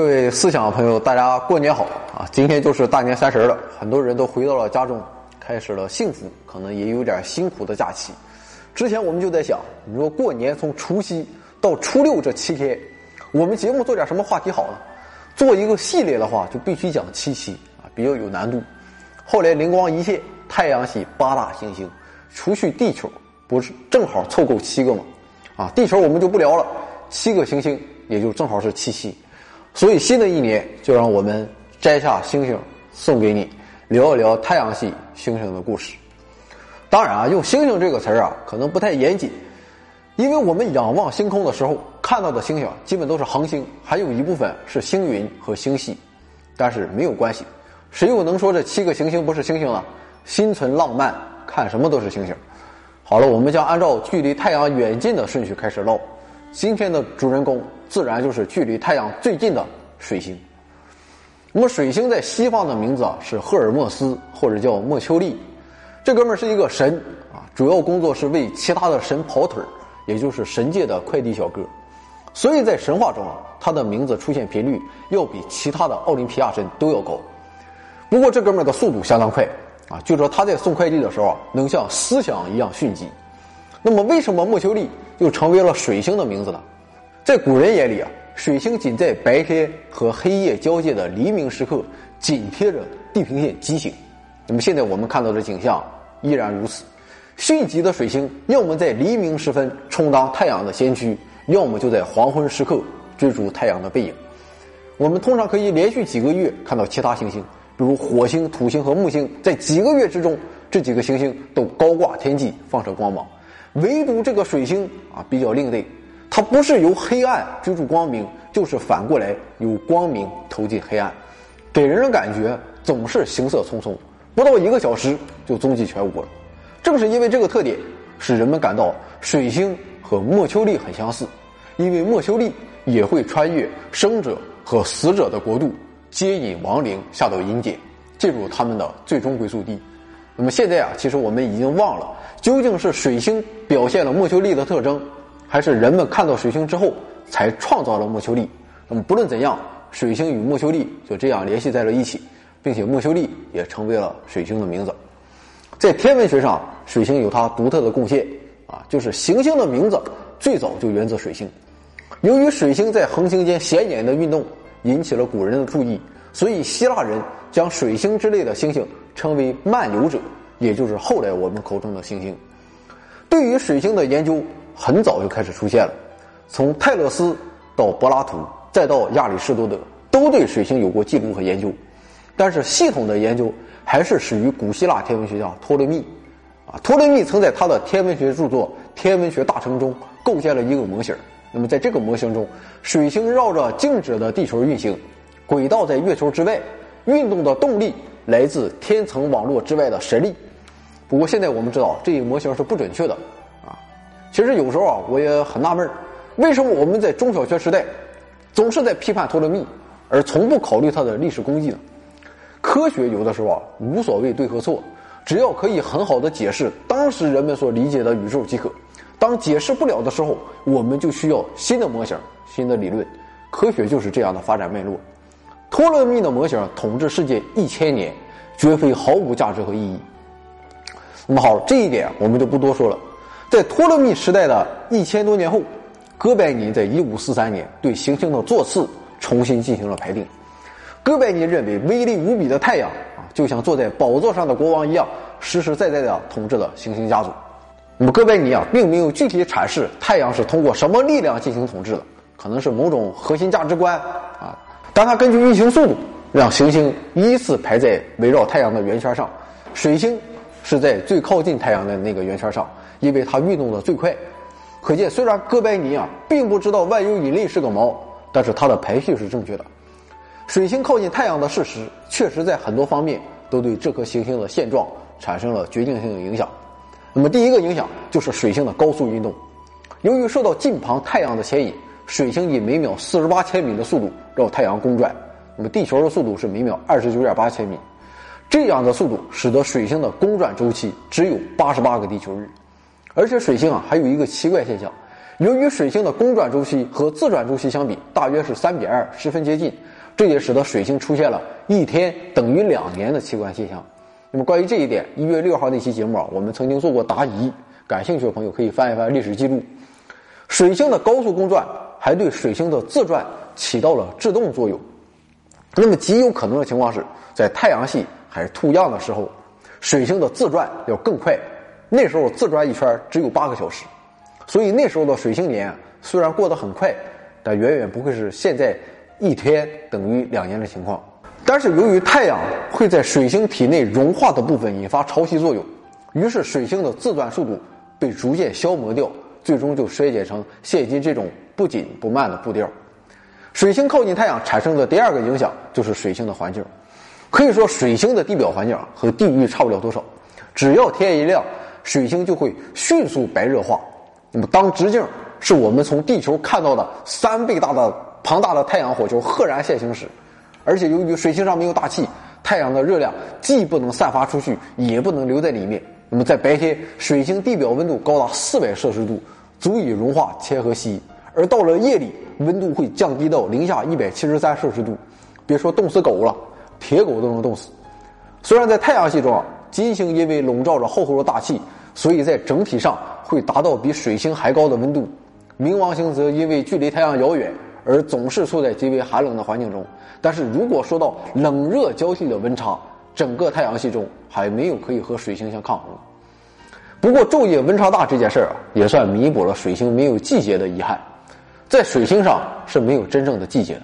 各位思想朋友，大家过年好啊！今天就是大年三十了，很多人都回到了家中，开始了幸福，可能也有点辛苦的假期。之前我们就在想，你说过年从除夕到初六这七天，我们节目做点什么话题好呢？做一个系列的话，就必须讲七夕啊，比较有难度。后来灵光一现，太阳系八大行星，除去地球，不是正好凑够七个吗？啊，地球我们就不聊了，七个行星也就正好是七夕。所以新的一年，就让我们摘下星星送给你，聊一聊太阳系星星的故事。当然啊，用“星星”这个词儿啊，可能不太严谨，因为我们仰望星空的时候看到的星星基本都是恒星，还有一部分是星云和星系。但是没有关系，谁又能说这七个行星不是星星呢？心存浪漫，看什么都是星星。好了，我们将按照距离太阳远近的顺序开始唠。今天的主人公自然就是距离太阳最近的水星。那么水星在西方的名字啊是赫尔墨斯，或者叫墨丘利。这哥们儿是一个神啊，主要工作是为其他的神跑腿儿，也就是神界的快递小哥。所以在神话中啊，他的名字出现频率要比其他的奥林匹亚神都要高。不过这哥们儿的速度相当快啊，据说他在送快递的时候，能像思想一样迅疾。那么为什么木丘利又成为了水星的名字呢？在古人眼里啊，水星仅在白天和黑夜交界的黎明时刻紧贴着地平线疾行。那么现在我们看到的景象依然如此，迅疾的水星要么在黎明时分充当太阳的先驱，要么就在黄昏时刻追逐太阳的背影。我们通常可以连续几个月看到其他行星，比如火星、土星和木星，在几个月之中，这几个行星都高挂天际，放射光芒。唯独这个水星啊比较另类，它不是由黑暗追逐光明，就是反过来由光明投进黑暗，给人的感觉总是行色匆匆。不到一个小时就踪迹全无了，正是因为这个特点，使人们感到水星和莫丘利很相似，因为莫丘利也会穿越生者和死者的国度，接引亡灵下到阴间，进入他们的最终归宿地。那么现在啊，其实我们已经忘了，究竟是水星表现了木丘利的特征，还是人们看到水星之后才创造了木丘利？那么不论怎样，水星与木丘利就这样联系在了一起。并且木丘利也成为了水星的名字，在天文学上，水星有它独特的贡献啊，就是行星的名字最早就源自水星。由于水星在恒星间显眼的运动引起了古人的注意，所以希腊人将水星之类的星星称为漫游者，也就是后来我们口中的星星。对于水星的研究很早就开始出现了，从泰勒斯到柏拉图，再到亚里士多德，都对水星有过记录和研究。但是系统的研究还是始于古希腊天文学家托勒密，啊，托勒密曾在他的天文学著作《天文学大成》中构建了一个模型。那么在这个模型中，水星绕着静止的地球运行，轨道在月球之外，运动的动力来自天层网络之外的神力。不过现在我们知道这一模型是不准确的，啊，其实有时候啊我也很纳闷为什么我们在中小学时代总是在批判托勒密，而从不考虑他的历史功绩呢？科学有的时候啊无所谓对和错，只要可以很好的解释当时人们所理解的宇宙即可。当解释不了的时候，我们就需要新的模型、新的理论。科学就是这样的发展脉络。托勒密的模型统治世界一千年，绝非毫无价值和意义。那么好，这一点我们就不多说了。在托勒密时代的一千多年后，哥白尼在一五四三年对行星的座次重新进行了排定。哥白尼认为，威力无比的太阳啊，就像坐在宝座上的国王一样，实实在在的统治了行星家族。那么，哥白尼啊，并没有具体阐释太阳是通过什么力量进行统治的，可能是某种核心价值观啊。当他根据运行速度，让行星依次排在围绕太阳的圆圈上，水星是在最靠近太阳的那个圆圈上，因为它运动的最快。可见，虽然哥白尼啊，并不知道万有引力是个毛，但是他的排序是正确的。水星靠近太阳的事实，确实在很多方面都对这颗行星的现状产生了决定性的影响。那么，第一个影响就是水星的高速运动。由于受到近旁太阳的牵引，水星以每秒四十八千米的速度绕太阳公转。那么，地球的速度是每秒二十九点八千米。这样的速度使得水星的公转周期只有八十八个地球日。而且，水星啊还有一个奇怪现象：由于水星的公转周期和自转周期相比大约是三比二，十分接近。这也使得水星出现了一天等于两年的奇观现象。那么关于这一点，一月六号那期节目啊，我们曾经做过答疑，感兴趣的朋友可以翻一翻历史记录。水星的高速公转还对水星的自转起到了制动作用。那么极有可能的情况是在太阳系还是兔样的时候，水星的自转要更快。那时候自转一圈只有八个小时，所以那时候的水星年虽然过得很快，但远远不会是现在一天等于两年的情况。但是由于太阳会在水星体内融化的部分引发潮汐作用，于是水星的自转速度被逐渐消磨掉，最终就衰减成现今这种不紧不慢的步调。水星靠近太阳产生的第二个影响就是水星的环境，可以说水星的地表环境和地狱差不了多少，只要天一亮。水星就会迅速白热化。那么，当直径是我们从地球看到的三倍大的庞大的太阳火球赫然现形时，而且由于水星上没有大气，太阳的热量既不能散发出去，也不能留在里面。那么，在白天，水星地表温度高达四百摄氏度，足以融化铅和锡；而到了夜里，温度会降低到零下一百七十三摄氏度，别说冻死狗了，铁狗都能冻死。虽然在太阳系中啊。金星因为笼罩着厚厚的大气，所以在整体上会达到比水星还高的温度。冥王星则因为距离太阳遥远，而总是处在极为寒冷的环境中。但是如果说到冷热交替的温差，整个太阳系中还没有可以和水星相抗衡。不过昼夜温差大这件事儿啊，也算弥补了水星没有季节的遗憾。在水星上是没有真正的季节的，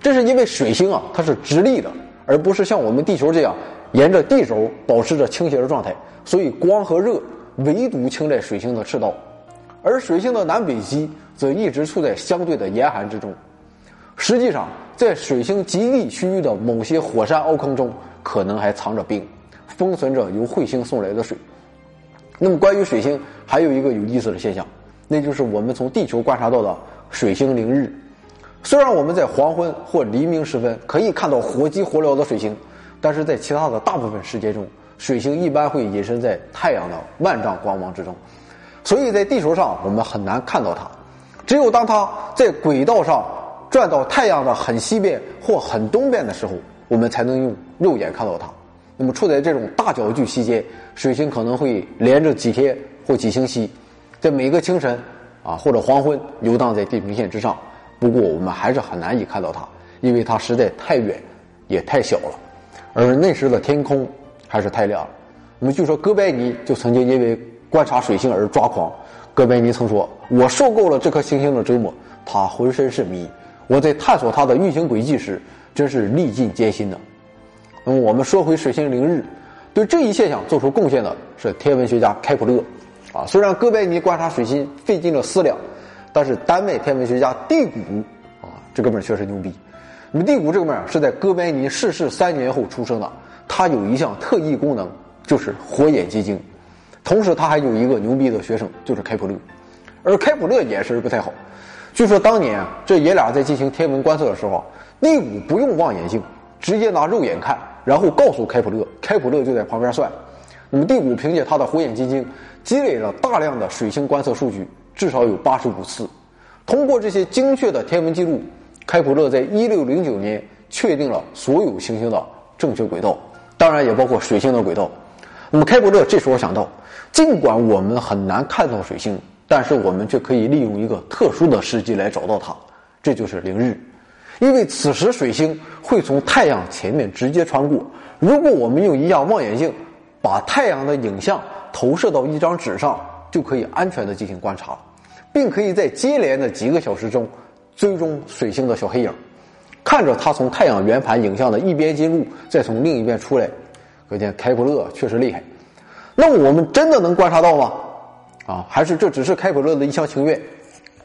这是因为水星啊它是直立的，而不是像我们地球这样。沿着地轴保持着倾斜的状态，所以光和热唯独倾在水星的赤道，而水星的南北极则一直处在相对的严寒之中。实际上，在水星极地区域的某些火山凹坑中，可能还藏着冰，封存着由彗星送来的水。那么，关于水星还有一个有意思的现象，那就是我们从地球观察到的水星凌日。虽然我们在黄昏或黎明时分可以看到火急火燎的水星。但是在其他的大部分时间中，水星一般会隐身在太阳的万丈光芒之中，所以在地球上我们很难看到它。只有当它在轨道上转到太阳的很西边或很东边的时候，我们才能用肉眼看到它。那么处在这种大角距期间，水星可能会连着几天或几星期，在每个清晨啊或者黄昏游荡在地平线之上。不过我们还是很难以看到它，因为它实在太远也太小了。而那时的天空还是太亮了。那么据说哥白尼就曾经因为观察水星而抓狂。哥白尼曾说：“我受够了这颗行星的折磨，它浑身是谜。我在探索它的运行轨迹时，真是历尽艰辛的。”那么我们说回水星凌日，对这一现象做出贡献的是天文学家开普勒。啊，虽然哥白尼观察水星费尽了思量，但是丹麦天文学家蒂谷啊，这哥们儿确实牛逼。那么，第五这个面是在哥白尼逝世三年后出生的。他有一项特异功能，就是火眼金睛。同时，他还有一个牛逼的学生，就是开普勒。而开普勒眼神不太好。据说当年这爷俩在进行天文观测的时候，第五不用望远镜，直接拿肉眼看，然后告诉开普勒，开普勒就在旁边算。那么，第五凭借他的火眼金睛，积累了大量的水星观测数据，至少有八十五次。通过这些精确的天文记录。开普勒在一六零九年确定了所有行星的正确轨道，当然也包括水星的轨道。那么开普勒这时候想到，尽管我们很难看到水星，但是我们却可以利用一个特殊的时机来找到它，这就是凌日。因为此时水星会从太阳前面直接穿过，如果我们用一架望远镜把太阳的影像投射到一张纸上，就可以安全的进行观察，并可以在接连的几个小时中。追踪水星的小黑影，看着它从太阳圆盘影像的一边进入，再从另一边出来，可见开普勒确实厉害。那我们真的能观察到吗？啊，还是这只是开普勒的一厢情愿？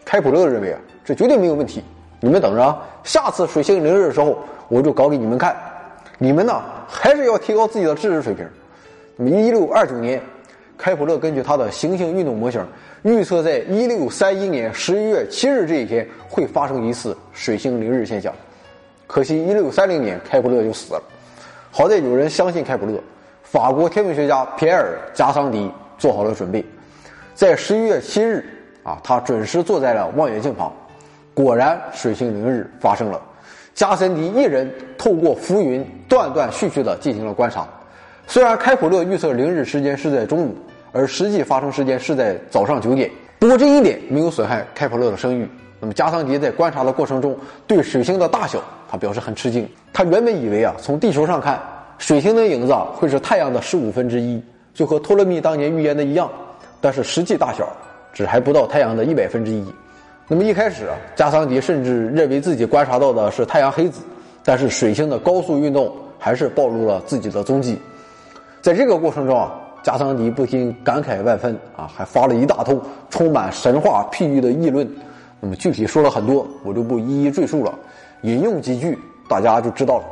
开普勒认为啊，这绝对没有问题。你们等着啊，下次水星凌日的时候，我就搞给你们看。你们呢，还是要提高自己的知识水平。么一六二九年，开普勒根据他的行星运动模型。预测在一六三一年十一月七日这一天会发生一次水星凌日现象，可惜一六三零年开普勒就死了。好在有人相信开普勒，法国天文学家皮埃尔·加桑迪做好了准备，在十一月七日啊，他准时坐在了望远镜旁，果然水星凌日发生了。加森迪一人透过浮云断断续续地进行了观察。虽然开普勒预测凌日时间是在中午，而实际发生时间是在早上九点，不过这一点没有损害开普勒的声誉。那么加桑迪在观察的过程中，对水星的大小他表示很吃惊。他原本以为啊，从地球上看，水星的影子啊会是太阳的十五分之一，就和托勒密当年预言的一样。但是实际大小只还不到太阳的一百分之一。那么一开始啊，加桑迪甚至认为自己观察到的是太阳黑子，但是水星的高速运动还是暴露了自己的踪迹。在这个过程中啊，加桑迪不禁感慨万分啊，还发了一大通充满神话譬喻的议论。那么具体说了很多，我就不一一赘述了，引用几句大家就知道了。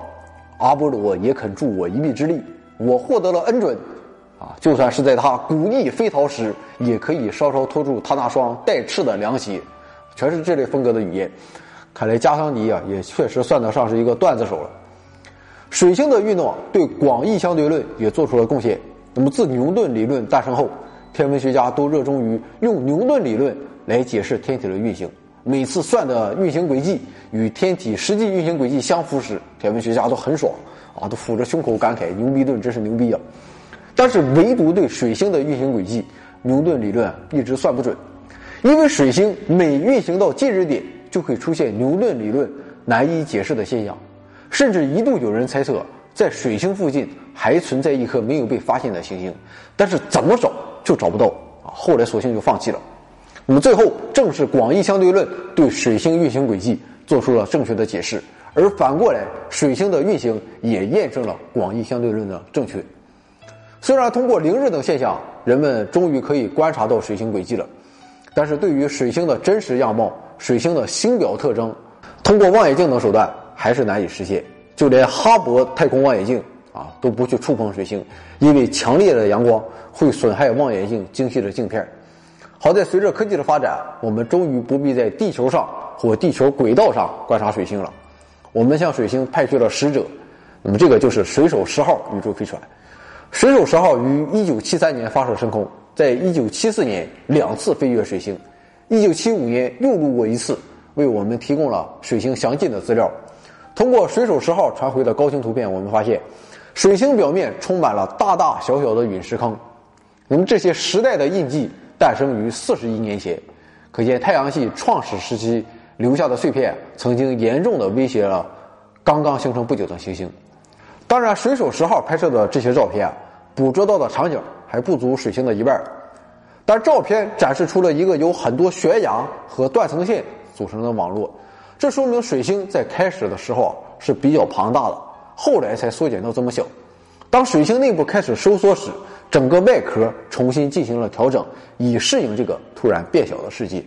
阿波罗也肯助我一臂之力，我获得了恩准，啊，就算是在他古翼飞逃时，也可以稍稍拖住他那双带翅的凉鞋，全是这类风格的语言。看来加桑迪啊，也确实算得上是一个段子手了。水星的运动对广义相对论也做出了贡献。那么自牛顿理论诞生后，天文学家都热衷于用牛顿理论。来解释天体的运行，每次算的运行轨迹与天体实际运行轨迹相符时，天文学家都很爽啊，都抚着胸口感慨：牛逼顿真是牛逼啊！但是唯独对水星的运行轨迹，牛顿理论一直算不准，因为水星每运行到近日点，就会出现牛顿理论难以解释的现象，甚至一度有人猜测，在水星附近还存在一颗没有被发现的行星，但是怎么找就找不到啊！后来索性就放弃了。那么最后，正是广义相对论对水星运行轨迹做出了正确的解释，而反过来，水星的运行也验证了广义相对论的正确。虽然通过凌日等现象，人们终于可以观察到水星轨迹了，但是对于水星的真实样貌、水星的星表特征，通过望远镜等手段还是难以实现。就连哈勃太空望远镜啊，都不去触碰水星，因为强烈的阳光会损害望远镜精细的镜片。好在随着科技的发展，我们终于不必在地球上或地球轨道上观察水星了。我们向水星派去了使者，那么这个就是水手十号宇宙飞船。水手十号于1973年发射升空，在1974年两次飞越水星，1975年又路过一次，为我们提供了水星详尽的资料。通过水手十号传回的高清图片，我们发现水星表面充满了大大小小的陨石坑。那么这些时代的印记。诞生于四十亿年前，可见太阳系创始时期留下的碎片曾经严重的威胁了刚刚形成不久的行星。当然，水手十号拍摄的这些照片捕捉到的场景还不足水星的一半，但照片展示出了一个由很多悬崖和断层线组成的网络，这说明水星在开始的时候啊是比较庞大的，后来才缩减到这么小。当水星内部开始收缩时，整个外壳重新进行了调整，以适应这个突然变小的世界。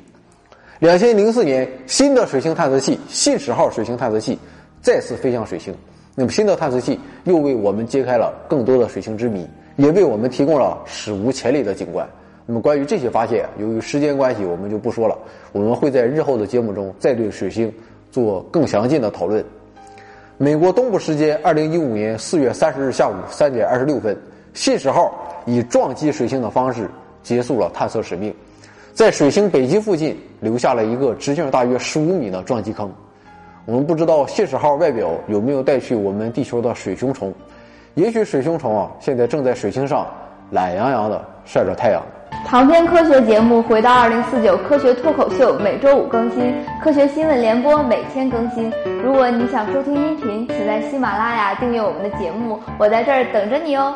两千零四年，新的水星探测器“信使号”水星探测器再次飞向水星。那么，新的探测器又为我们揭开了更多的水星之谜，也为我们提供了史无前例的景观。那么，关于这些发现，由于时间关系，我们就不说了。我们会在日后的节目中再对水星做更详尽的讨论。美国东部时间二零一五年四月三十日下午三点二十六分。信使号以撞击水星的方式结束了探测使命，在水星北极附近留下了一个直径大约十五米的撞击坑。我们不知道信使号外表有没有带去我们地球的水熊虫，也许水熊虫啊现在正在水星上懒洋洋的晒着太阳。长篇科学节目回到二零四九科学脱口秀每周五更新，科学新闻联播每天更新。如果你想收听音频，请在喜马拉雅订阅我们的节目，我在这儿等着你哦。